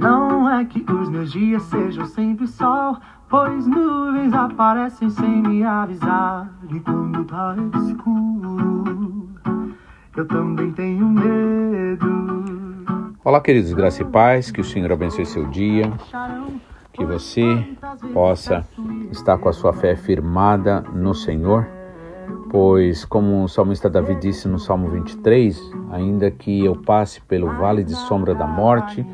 Não é que os meus dias sejam sempre sol, pois nuvens aparecem sem me avisar. E quando tá escuro, eu também tenho medo. Olá, queridos graça e paz, que o Senhor abençoe seu dia, que você possa estar com a sua fé firmada no Senhor, pois, como o salmista Davi disse no Salmo 23, ainda que eu passe pelo vale de sombra da morte,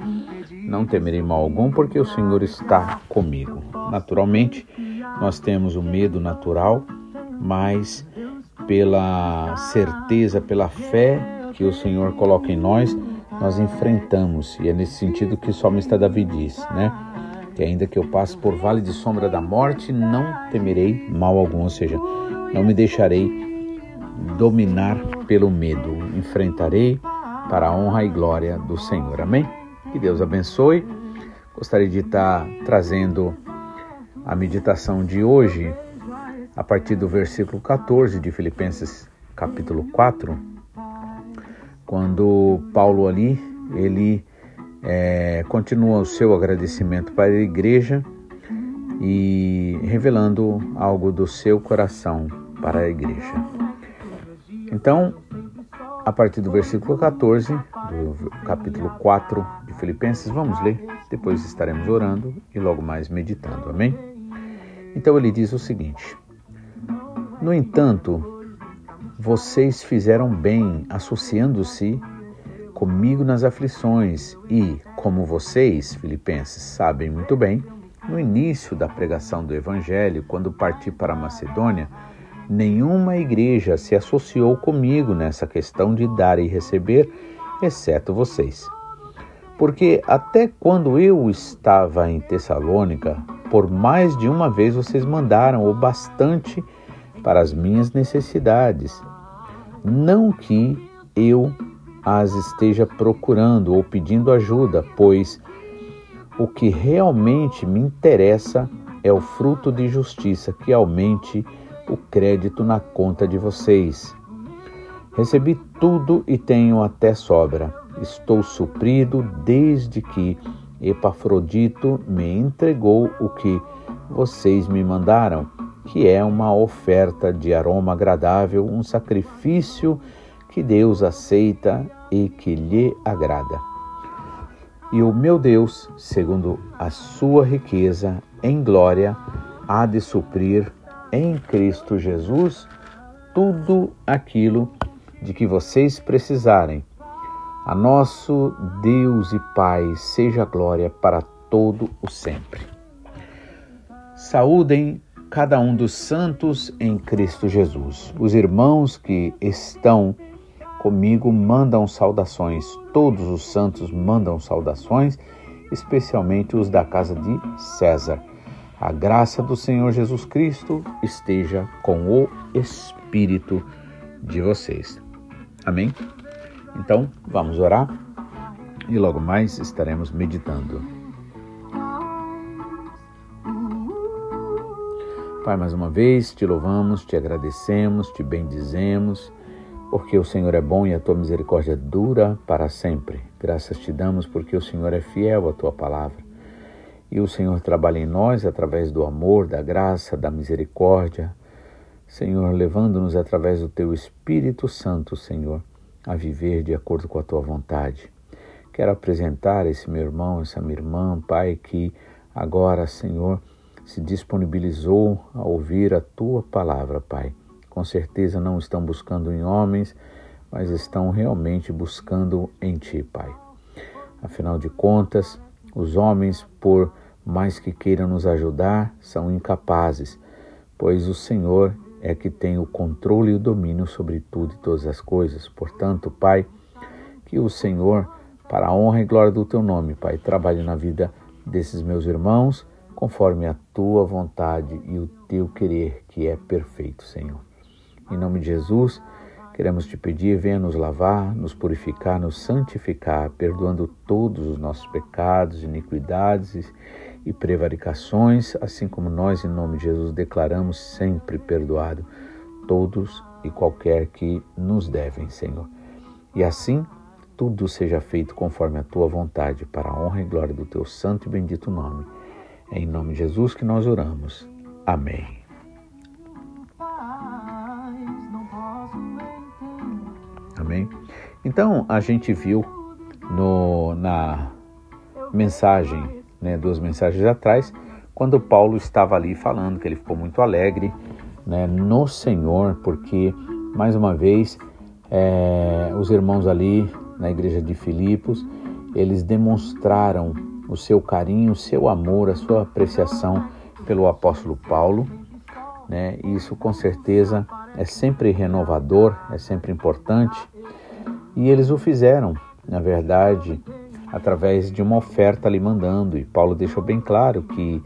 não temerei mal algum, porque o Senhor está comigo. Naturalmente, nós temos o medo natural, mas pela certeza, pela fé que o Senhor coloca em nós, nós enfrentamos. E é nesse sentido que o salmista Davi diz, né? Que ainda que eu passe por vale de sombra da morte, não temerei mal algum, ou seja, não me deixarei dominar pelo medo. Enfrentarei para a honra e glória do Senhor. Amém? Que Deus abençoe. Gostaria de estar trazendo a meditação de hoje a partir do versículo 14 de Filipenses capítulo 4, quando Paulo ali, ele é, continua o seu agradecimento para a igreja e revelando algo do seu coração para a igreja. Então, a partir do versículo 14 do capítulo 4 de Filipenses, vamos ler, depois estaremos orando e logo mais meditando, amém? Então ele diz o seguinte: No entanto, vocês fizeram bem associando-se comigo nas aflições e, como vocês, filipenses, sabem muito bem, no início da pregação do evangelho, quando parti para a Macedônia, nenhuma igreja se associou comigo nessa questão de dar e receber, exceto vocês. Porque até quando eu estava em Tessalônica, por mais de uma vez vocês mandaram o bastante para as minhas necessidades. Não que eu as esteja procurando ou pedindo ajuda, pois o que realmente me interessa é o fruto de justiça que aumente o crédito na conta de vocês. Recebi tudo e tenho até sobra. Estou suprido desde que Epafrodito me entregou o que vocês me mandaram, que é uma oferta de aroma agradável, um sacrifício que Deus aceita e que lhe agrada. E o meu Deus, segundo a sua riqueza em glória, há de suprir em Cristo Jesus tudo aquilo de que vocês precisarem. A nosso Deus e Pai seja glória para todo o sempre. Saúdem cada um dos santos em Cristo Jesus. Os irmãos que estão comigo mandam saudações. Todos os santos mandam saudações, especialmente os da casa de César. A graça do Senhor Jesus Cristo esteja com o Espírito de vocês. Amém? Então, vamos orar e logo mais estaremos meditando. Pai, mais uma vez te louvamos, te agradecemos, te bendizemos, porque o Senhor é bom e a tua misericórdia dura para sempre. Graças te damos porque o Senhor é fiel à tua palavra e o Senhor trabalha em nós através do amor, da graça, da misericórdia. Senhor, levando-nos através do teu Espírito Santo, Senhor, a viver de acordo com a tua vontade. Quero apresentar esse meu irmão, essa minha irmã, Pai, que agora, Senhor, se disponibilizou a ouvir a tua palavra, Pai. Com certeza não estão buscando em homens, mas estão realmente buscando em ti, Pai. Afinal de contas, os homens, por mais que queiram nos ajudar, são incapazes, pois o Senhor é que tem o controle e o domínio sobre tudo e todas as coisas. Portanto, Pai, que o Senhor, para a honra e glória do teu nome, Pai, trabalhe na vida desses meus irmãos, conforme a tua vontade e o teu querer, que é perfeito, Senhor. Em nome de Jesus, Queremos te pedir, venha nos lavar, nos purificar, nos santificar, perdoando todos os nossos pecados, iniquidades e prevaricações, assim como nós, em nome de Jesus, declaramos sempre perdoado todos e qualquer que nos devem, Senhor. E assim, tudo seja feito conforme a tua vontade, para a honra e glória do teu santo e bendito nome. É em nome de Jesus que nós oramos. Amém. Amém. Então a gente viu no, na mensagem, né, duas mensagens atrás, quando Paulo estava ali falando que ele ficou muito alegre né, no Senhor, porque mais uma vez é, os irmãos ali na igreja de Filipos, eles demonstraram o seu carinho, o seu amor, a sua apreciação pelo apóstolo Paulo. Né? Isso com certeza é sempre renovador, é sempre importante. E eles o fizeram, na verdade, através de uma oferta ali mandando. E Paulo deixou bem claro que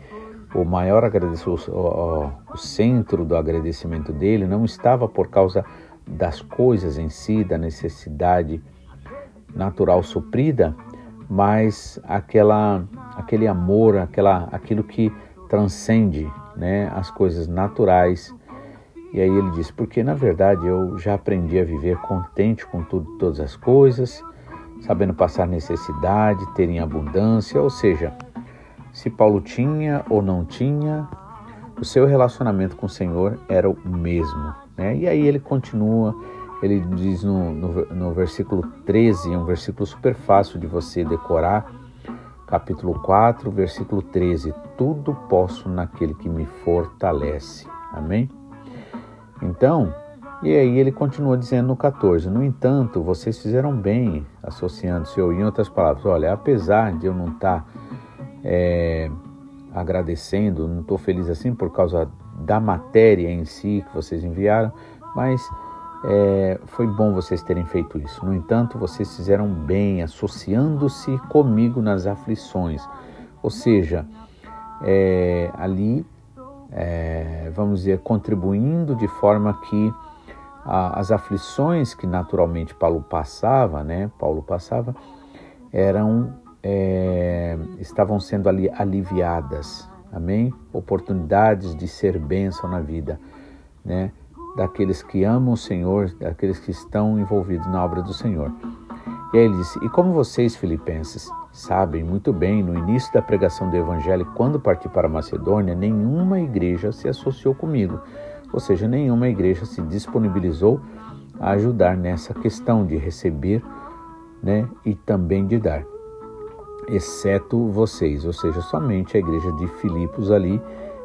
o maior agradecimento, o, o centro do agradecimento dele não estava por causa das coisas em si, da necessidade natural suprida, mas aquela, aquele amor, aquela, aquilo que transcende né, as coisas naturais. E aí ele diz: porque na verdade eu já aprendi a viver contente com tudo, todas as coisas, sabendo passar necessidade, ter em abundância, ou seja, se Paulo tinha ou não tinha, o seu relacionamento com o Senhor era o mesmo. Né? E aí ele continua ele diz no, no, no versículo 13, é um versículo super fácil de você decorar, capítulo 4, versículo 13: Tudo posso naquele que me fortalece. Amém? Então, e aí ele continua dizendo no 14: No entanto, vocês fizeram bem, associando-se, ou em outras palavras, olha, apesar de eu não estar tá, é, agradecendo, não estou feliz assim por causa da matéria em si que vocês enviaram, mas é, foi bom vocês terem feito isso. No entanto, vocês fizeram bem associando-se comigo nas aflições. Ou seja, é, ali, é, vamos dizer, contribuindo de forma que a, as aflições que naturalmente Paulo passava, né? Paulo passava, eram é, estavam sendo ali aliviadas. Amém? Oportunidades de ser bênção na vida, né? daqueles que amam o Senhor, daqueles que estão envolvidos na obra do Senhor. E aí ele disse: E como vocês, filipenses, sabem muito bem, no início da pregação do Evangelho, quando parti para Macedônia, nenhuma igreja se associou comigo, ou seja, nenhuma igreja se disponibilizou a ajudar nessa questão de receber né, e também de dar, exceto vocês, ou seja, somente a igreja de Filipos ali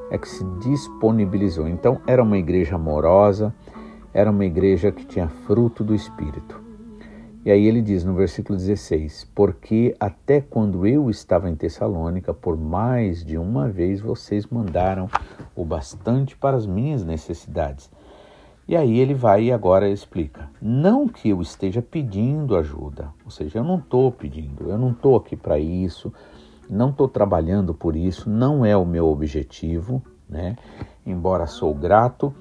é que se disponibilizou. Então, era uma igreja amorosa, era uma igreja que tinha fruto do Espírito. E aí ele diz no versículo 16: Porque até quando eu estava em Tessalônica, por mais de uma vez vocês mandaram o bastante para as minhas necessidades. E aí ele vai e agora explica: Não que eu esteja pedindo ajuda, ou seja, eu não estou pedindo, eu não estou aqui para isso, não estou trabalhando por isso, não é o meu objetivo, né? embora sou grato.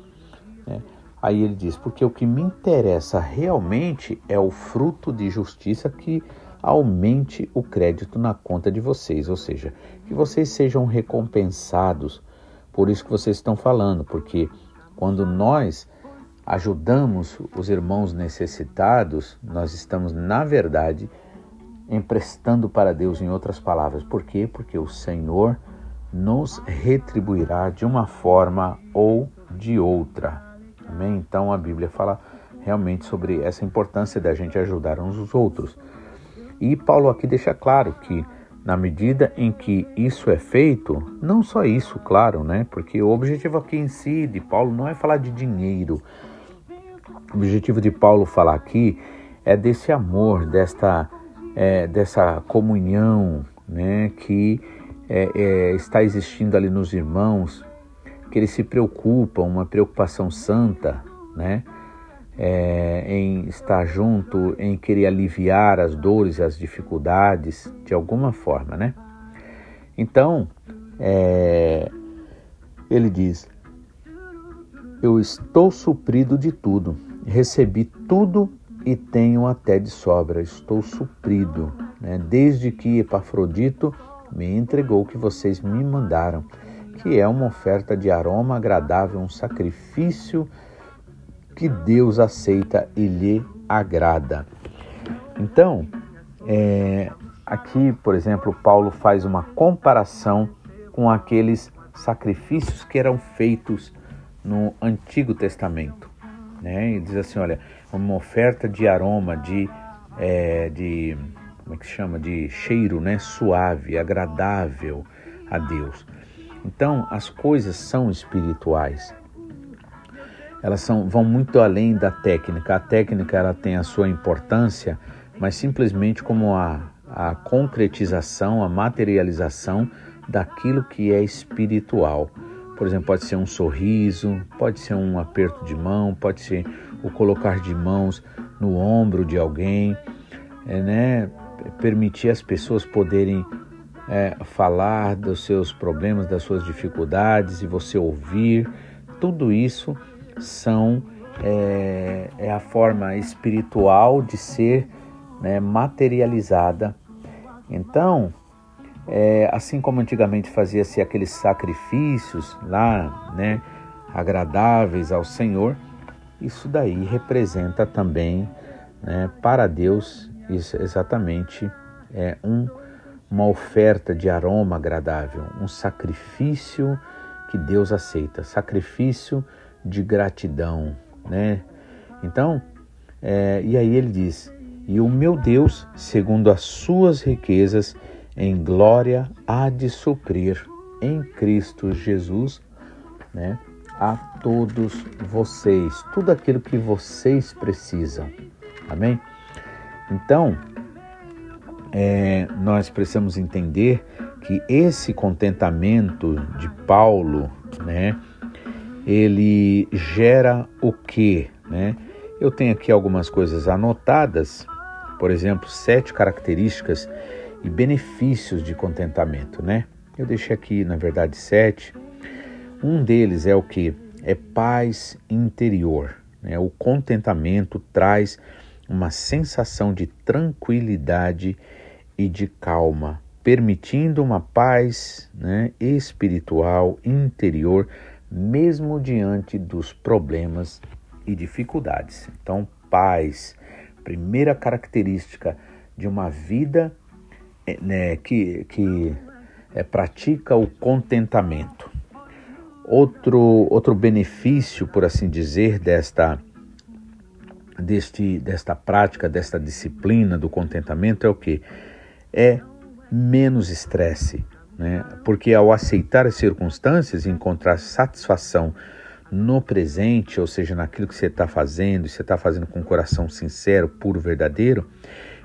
Né? Aí ele diz: porque o que me interessa realmente é o fruto de justiça que aumente o crédito na conta de vocês, ou seja, que vocês sejam recompensados por isso que vocês estão falando, porque quando nós ajudamos os irmãos necessitados, nós estamos, na verdade, emprestando para Deus, em outras palavras. Por quê? Porque o Senhor nos retribuirá de uma forma ou de outra. Amém? Então a Bíblia fala realmente sobre essa importância da gente ajudar uns os outros. E Paulo aqui deixa claro que na medida em que isso é feito, não só isso, claro, né? Porque o objetivo aqui em si de Paulo não é falar de dinheiro. O objetivo de Paulo falar aqui é desse amor, desta é, dessa comunhão né, que é, é, está existindo ali nos irmãos, que eles se preocupam, uma preocupação santa, né, é, em estar junto, em querer aliviar as dores, as dificuldades, de alguma forma, né? Então, é, ele diz: Eu estou suprido de tudo, recebi tudo e tenho até de sobra, estou suprido, né? desde que Epafrodito me entregou o que vocês me mandaram, que é uma oferta de aroma agradável, um sacrifício que Deus aceita e lhe agrada. Então, é, aqui, por exemplo, Paulo faz uma comparação com aqueles sacrifícios que eram feitos no Antigo Testamento. Né? E diz assim, olha, uma oferta de aroma, de, é, de como é que se chama, de cheiro, né? Suave, agradável a Deus. Então, as coisas são espirituais. Elas são, vão muito além da técnica. A técnica ela tem a sua importância, mas simplesmente como a, a concretização, a materialização daquilo que é espiritual. Por exemplo, pode ser um sorriso, pode ser um aperto de mão, pode ser o colocar de mãos no ombro de alguém, é, né? permitir as pessoas poderem é, falar dos seus problemas, das suas dificuldades e você ouvir. Tudo isso são é, é a forma espiritual de ser né, materializada. Então, é, assim como antigamente fazia-se aqueles sacrifícios lá, né, agradáveis ao Senhor, isso daí representa também né, para Deus isso exatamente é um, uma oferta de aroma agradável, um sacrifício que Deus aceita, sacrifício de gratidão, né? Então, é, e aí ele diz: E o meu Deus, segundo as suas riquezas em glória, há de suprir em Cristo Jesus, né? A todos vocês, tudo aquilo que vocês precisam. Amém? Então, é, nós precisamos entender que esse contentamento de Paulo, né, ele gera o quê, né? Eu tenho aqui algumas coisas anotadas, por exemplo, sete características e benefícios de contentamento, né? Eu deixei aqui, na verdade, sete. Um deles é o que? É paz interior. Né? O contentamento traz uma sensação de tranquilidade e de calma, permitindo uma paz né, espiritual interior, mesmo diante dos problemas e dificuldades. Então, paz, primeira característica de uma vida é, né, que, que é, pratica o contentamento. Outro, outro benefício, por assim dizer, desta deste, desta prática, desta disciplina do contentamento é o que? É menos estresse, né? Porque ao aceitar as circunstâncias e encontrar satisfação no presente, ou seja, naquilo que você está fazendo, você está fazendo com um coração sincero, puro, verdadeiro,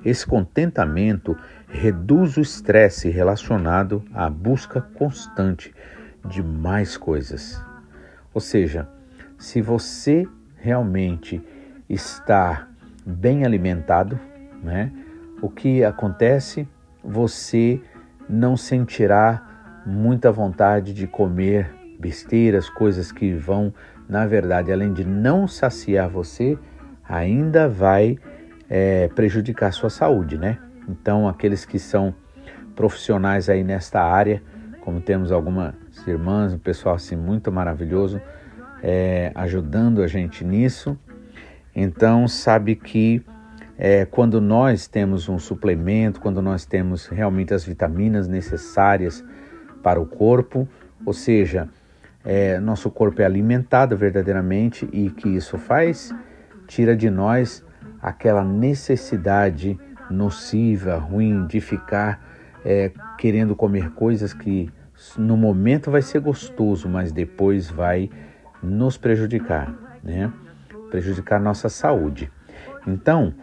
esse contentamento reduz o estresse relacionado à busca constante de mais coisas. Ou seja, se você realmente estar bem alimentado, né? O que acontece? Você não sentirá muita vontade de comer besteiras, coisas que vão, na verdade, além de não saciar você, ainda vai é, prejudicar sua saúde, né? Então, aqueles que são profissionais aí nesta área, como temos algumas irmãs, um pessoal assim muito maravilhoso, é, ajudando a gente nisso, então, sabe que é, quando nós temos um suplemento, quando nós temos realmente as vitaminas necessárias para o corpo, ou seja, é, nosso corpo é alimentado verdadeiramente e que isso faz? Tira de nós aquela necessidade nociva, ruim de ficar é, querendo comer coisas que no momento vai ser gostoso, mas depois vai nos prejudicar, né? prejudicar nossa saúde. Então,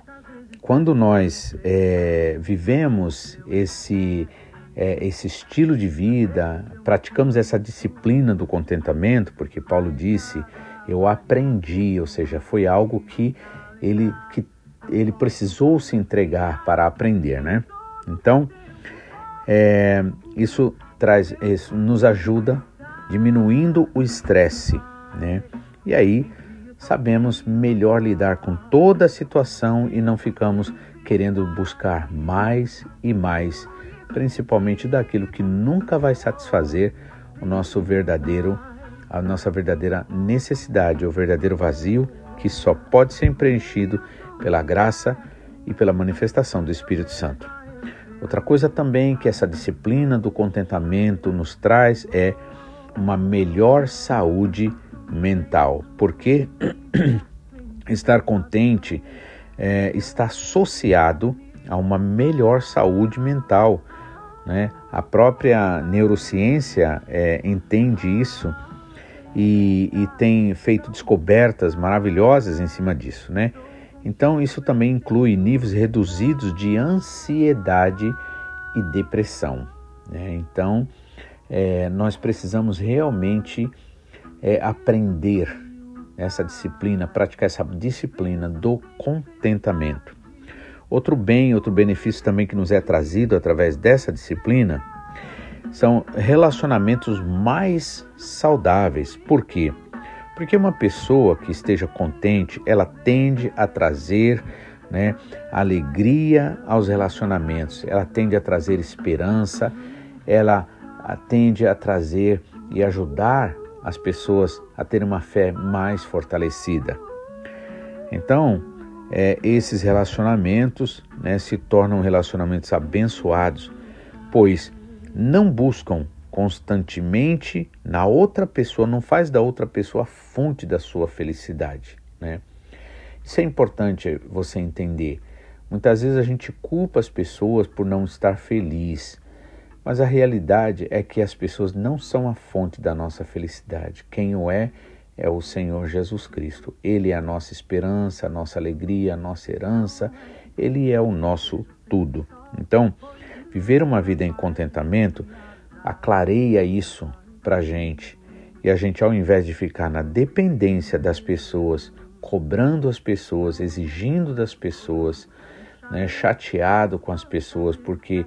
quando nós é, vivemos esse, é, esse estilo de vida, praticamos essa disciplina do contentamento, porque Paulo disse, eu aprendi, ou seja, foi algo que ele, que ele precisou se entregar para aprender, né? Então, é, isso traz, isso nos ajuda diminuindo o estresse, né? E aí sabemos melhor lidar com toda a situação e não ficamos querendo buscar mais e mais, principalmente daquilo que nunca vai satisfazer o nosso verdadeiro a nossa verdadeira necessidade, o verdadeiro vazio que só pode ser preenchido pela graça e pela manifestação do Espírito Santo. Outra coisa também que essa disciplina do contentamento nos traz é uma melhor saúde mental, porque estar contente é, está associado a uma melhor saúde mental. Né? A própria neurociência é, entende isso e, e, tem feito descobertas maravilhosas em cima disso. Né? Então, isso também inclui níveis reduzidos de ansiedade e depressão. Né? Então, é, nós precisamos realmente é, aprender essa disciplina, praticar essa disciplina do contentamento. Outro bem, outro benefício também que nos é trazido através dessa disciplina são relacionamentos mais saudáveis. Por quê? Porque uma pessoa que esteja contente, ela tende a trazer né, alegria aos relacionamentos, ela tende a trazer esperança, ela tende a trazer e ajudar as pessoas a terem uma fé mais fortalecida. Então, é, esses relacionamentos né, se tornam relacionamentos abençoados, pois não buscam constantemente na outra pessoa, não faz da outra pessoa a fonte da sua felicidade. Né? Isso é importante você entender. Muitas vezes a gente culpa as pessoas por não estar feliz, mas a realidade é que as pessoas não são a fonte da nossa felicidade. Quem o é é o Senhor Jesus Cristo. Ele é a nossa esperança, a nossa alegria, a nossa herança, ele é o nosso tudo. Então, viver uma vida em contentamento aclareia isso para a gente. E a gente, ao invés de ficar na dependência das pessoas, cobrando as pessoas, exigindo das pessoas, né, chateado com as pessoas porque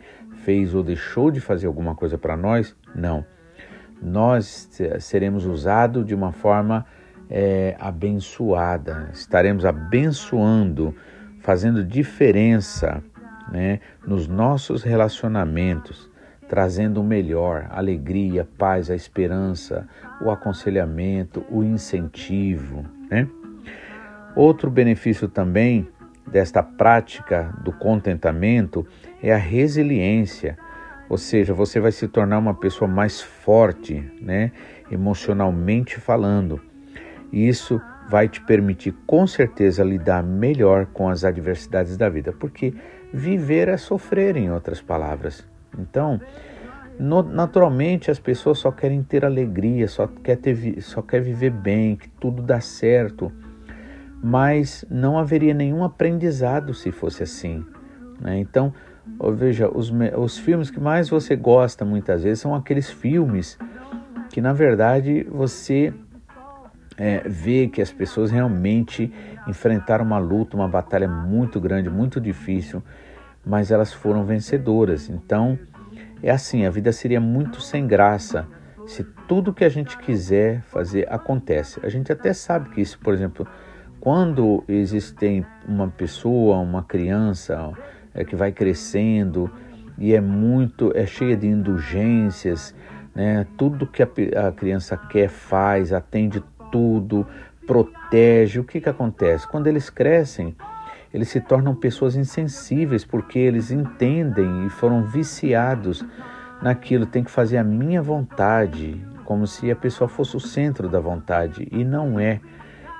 fez ou deixou de fazer alguma coisa para nós, não. Nós seremos usados de uma forma é, abençoada, estaremos abençoando, fazendo diferença né, nos nossos relacionamentos, trazendo o melhor, alegria, paz, a esperança, o aconselhamento, o incentivo. Né? Outro benefício também desta prática do contentamento é a resiliência, ou seja, você vai se tornar uma pessoa mais forte, né, emocionalmente falando. E isso vai te permitir com certeza lidar melhor com as adversidades da vida, porque viver é sofrer, em outras palavras. Então, no, naturalmente as pessoas só querem ter alegria, só quer ter, só quer viver bem, que tudo dá certo mas não haveria nenhum aprendizado se fosse assim. Né? Então, veja, os, os filmes que mais você gosta muitas vezes são aqueles filmes que, na verdade, você é, vê que as pessoas realmente enfrentaram uma luta, uma batalha muito grande, muito difícil, mas elas foram vencedoras. Então, é assim: a vida seria muito sem graça se tudo que a gente quiser fazer acontece. A gente até sabe que isso, por exemplo, quando existem uma pessoa, uma criança é, que vai crescendo e é muito, é cheia de indulgências, né? tudo que a, a criança quer faz, atende tudo, protege. O que, que acontece? Quando eles crescem, eles se tornam pessoas insensíveis porque eles entendem e foram viciados naquilo. Tem que fazer a minha vontade, como se a pessoa fosse o centro da vontade e não é.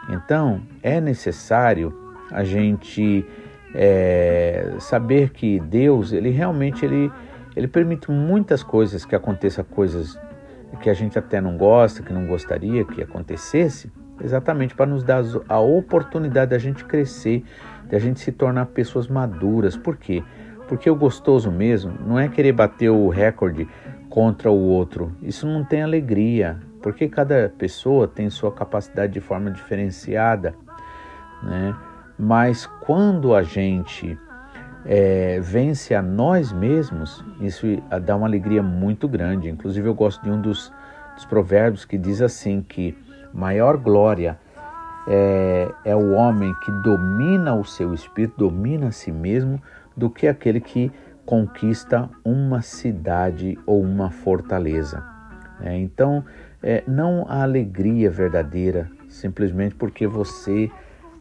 Então, é necessário a gente é, saber que Deus, ele realmente ele, ele permite muitas coisas que aconteçam coisas que a gente até não gosta, que não gostaria que acontecesse, exatamente para nos dar a oportunidade da gente crescer, da gente se tornar pessoas maduras. Por quê? Porque o gostoso mesmo não é querer bater o recorde contra o outro. Isso não tem alegria, porque cada pessoa tem sua capacidade de forma diferenciada, né? Mas quando a gente é, vence a nós mesmos, isso dá uma alegria muito grande. Inclusive, eu gosto de um dos, dos provérbios que diz assim: que maior glória é, é o homem que domina o seu espírito, domina a si mesmo, do que aquele que conquista uma cidade ou uma fortaleza. É, então, é, não a alegria verdadeira, simplesmente porque você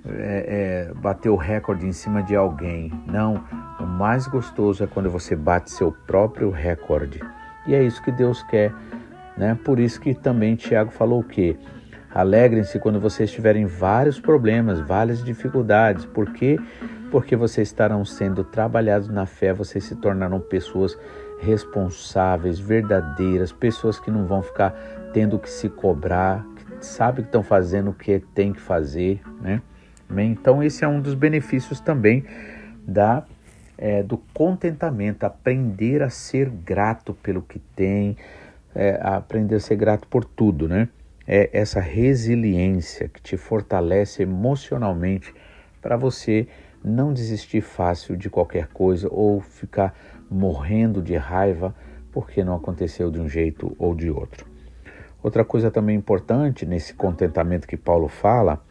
é, é, bater o recorde em cima de alguém. Não, o mais gostoso é quando você bate seu próprio recorde. E é isso que Deus quer, né? Por isso que também Tiago falou o quê? Alegrem-se quando vocês tiverem vários problemas, várias dificuldades. Por quê? Porque vocês estarão sendo trabalhados na fé, vocês se tornarão pessoas responsáveis, verdadeiras, pessoas que não vão ficar tendo que se cobrar, que sabem que estão fazendo o que tem que fazer, né? Então esse é um dos benefícios também da é, do contentamento, aprender a ser grato pelo que tem, é, aprender a ser grato por tudo, né? É essa resiliência que te fortalece emocionalmente para você não desistir fácil de qualquer coisa ou ficar morrendo de raiva porque não aconteceu de um jeito ou de outro. Outra coisa também importante nesse contentamento que Paulo fala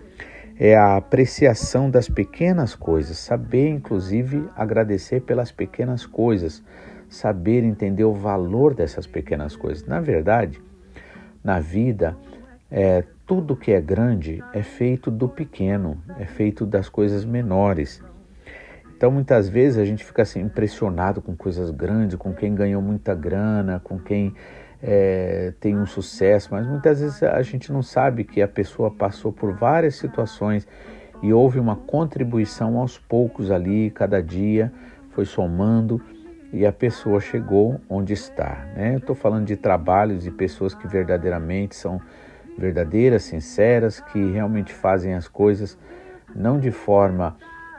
é a apreciação das pequenas coisas, saber inclusive agradecer pelas pequenas coisas, saber entender o valor dessas pequenas coisas. Na verdade, na vida, é, tudo que é grande é feito do pequeno, é feito das coisas menores. Então muitas vezes a gente fica assim impressionado com coisas grandes, com quem ganhou muita grana, com quem é, tem um sucesso, mas muitas vezes a gente não sabe que a pessoa passou por várias situações e houve uma contribuição aos poucos ali, cada dia foi somando e a pessoa chegou onde está. Né? Estou falando de trabalhos e pessoas que verdadeiramente são verdadeiras, sinceras, que realmente fazem as coisas não de forma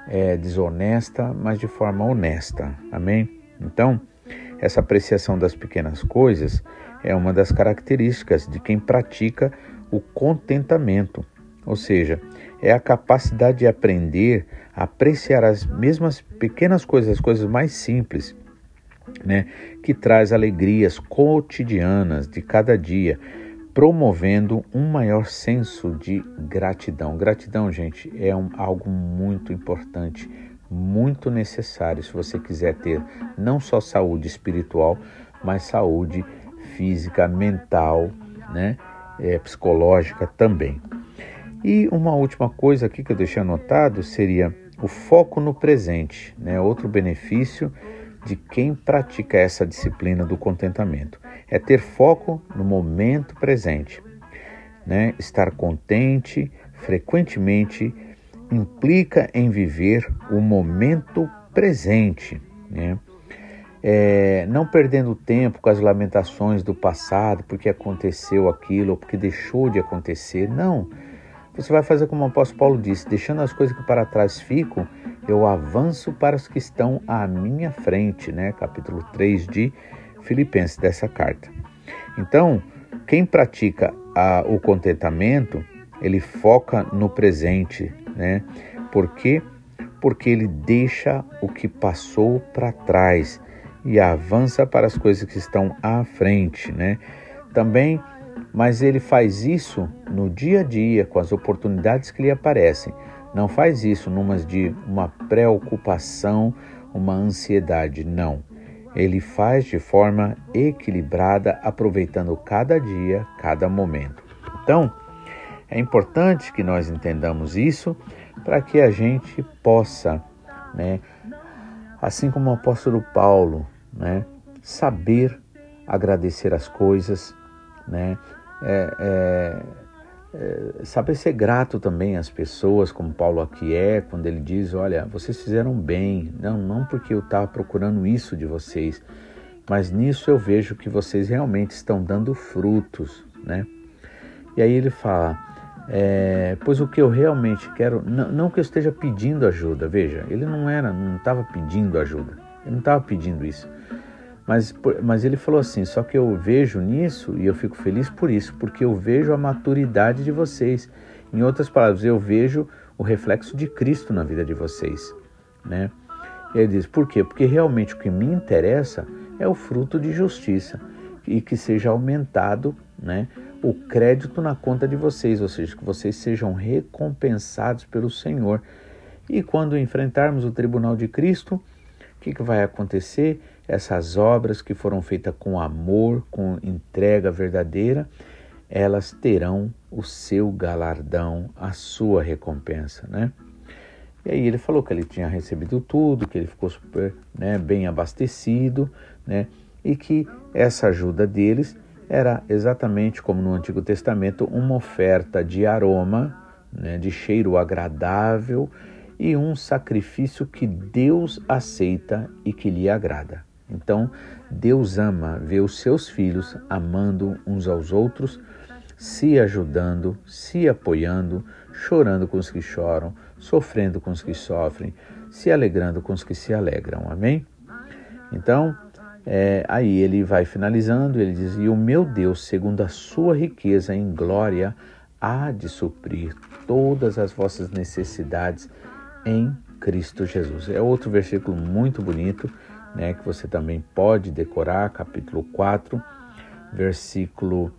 é, desonesta, mas de forma honesta. Amém? Então, essa apreciação das pequenas coisas é uma das características de quem pratica o contentamento, ou seja, é a capacidade de aprender a apreciar as mesmas pequenas coisas, as coisas mais simples, né, que traz alegrias cotidianas de cada dia, promovendo um maior senso de gratidão. Gratidão, gente, é um, algo muito importante, muito necessário se você quiser ter não só saúde espiritual, mas saúde física, mental, né, é, psicológica também. E uma última coisa aqui que eu deixei anotado seria o foco no presente, né, outro benefício de quem pratica essa disciplina do contentamento. É ter foco no momento presente. Né? Estar contente frequentemente implica em viver o momento presente. Né? É, não perdendo tempo com as lamentações do passado, porque aconteceu aquilo ou porque deixou de acontecer. Não. Você vai fazer como o apóstolo Paulo disse: deixando as coisas que para trás ficam eu avanço para os que estão à minha frente, né? Capítulo 3 de Filipenses dessa carta. Então, quem pratica a, o contentamento, ele foca no presente, né? Por quê? Porque ele deixa o que passou para trás e avança para as coisas que estão à frente, né? Também, mas ele faz isso no dia a dia, com as oportunidades que lhe aparecem não faz isso numa de uma preocupação, uma ansiedade, não. Ele faz de forma equilibrada, aproveitando cada dia, cada momento. Então, é importante que nós entendamos isso para que a gente possa, né, assim como o apóstolo Paulo, né, saber agradecer as coisas, né, é, é, é, saber ser grato também às pessoas, como Paulo aqui é, quando ele diz: Olha, vocês fizeram bem, não, não porque eu estava procurando isso de vocês, mas nisso eu vejo que vocês realmente estão dando frutos, né? E aí ele fala: é, Pois o que eu realmente quero, não, não que eu esteja pedindo ajuda, veja, ele não era, não estava pedindo ajuda, ele não estava pedindo isso. Mas, mas ele falou assim: só que eu vejo nisso e eu fico feliz por isso, porque eu vejo a maturidade de vocês. Em outras palavras, eu vejo o reflexo de Cristo na vida de vocês, né? Ele diz: por quê? Porque realmente o que me interessa é o fruto de justiça e que seja aumentado, né? O crédito na conta de vocês, ou seja, que vocês sejam recompensados pelo Senhor. E quando enfrentarmos o tribunal de Cristo, o que, que vai acontecer? essas obras que foram feitas com amor, com entrega verdadeira, elas terão o seu galardão, a sua recompensa, né? E aí ele falou que ele tinha recebido tudo, que ele ficou super né, bem abastecido, né? E que essa ajuda deles era exatamente como no Antigo Testamento, uma oferta de aroma, né, de cheiro agradável e um sacrifício que Deus aceita e que lhe agrada. Então, Deus ama ver os seus filhos amando uns aos outros, se ajudando, se apoiando, chorando com os que choram, sofrendo com os que sofrem, se alegrando com os que se alegram. Amém? Então, é, aí ele vai finalizando, ele diz: E o meu Deus, segundo a sua riqueza em glória, há de suprir todas as vossas necessidades em Cristo Jesus. É outro versículo muito bonito né, que você também pode decorar, capítulo 4, versículo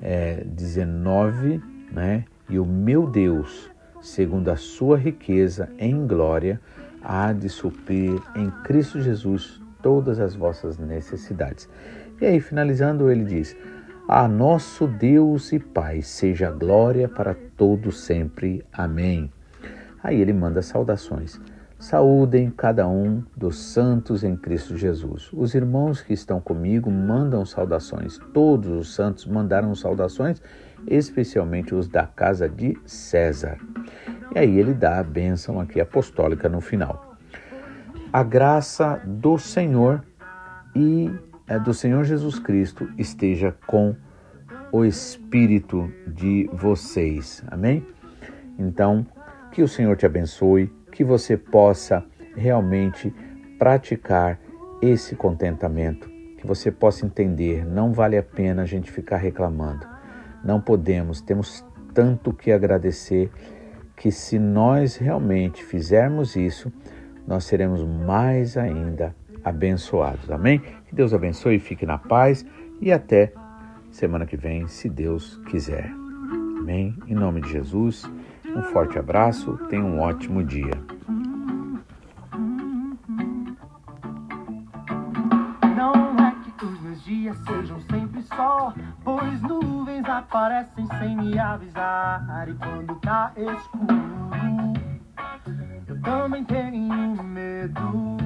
é, 19, né? E o meu Deus, segundo a sua riqueza em glória, há de suprir em Cristo Jesus todas as vossas necessidades. E aí, finalizando, ele diz: A nosso Deus e Pai seja glória para todos sempre. Amém. Aí ele manda saudações. Saúdem cada um dos santos em Cristo Jesus. Os irmãos que estão comigo mandam saudações. Todos os santos mandaram saudações, especialmente os da casa de César. E aí ele dá a bênção aqui apostólica no final. A graça do Senhor e é, do Senhor Jesus Cristo esteja com o espírito de vocês. Amém? Então, que o Senhor te abençoe que você possa realmente praticar esse contentamento, que você possa entender, não vale a pena a gente ficar reclamando. Não podemos, temos tanto que agradecer que se nós realmente fizermos isso, nós seremos mais ainda abençoados. Amém? Que Deus abençoe, fique na paz e até semana que vem, se Deus quiser. Amém? Em nome de Jesus. Um forte abraço, tenha um ótimo dia. Não é que os meus dias sejam sempre sol, pois nuvens aparecem sem me avisar. E quando tá escuro, eu também tenho medo.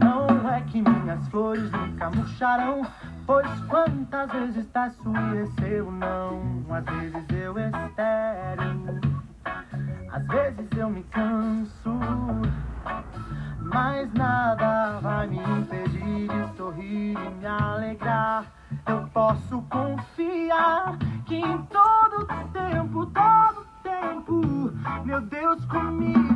Não é que minhas flores nunca murcharão, pois quantas vezes tá e eu não, às vezes eu espero, às vezes eu me canso, mas nada vai me impedir de sorrir e me alegrar. Eu posso confiar que em todo tempo, todo tempo, meu Deus comigo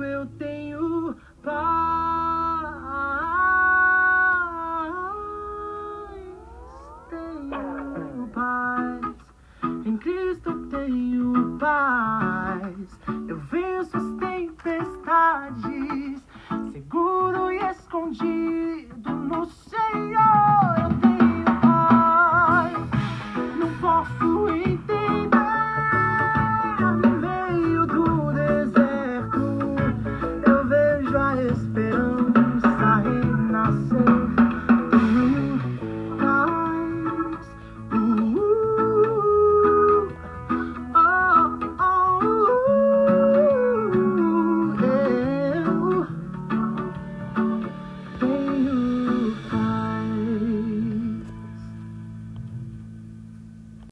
eu tenho paz.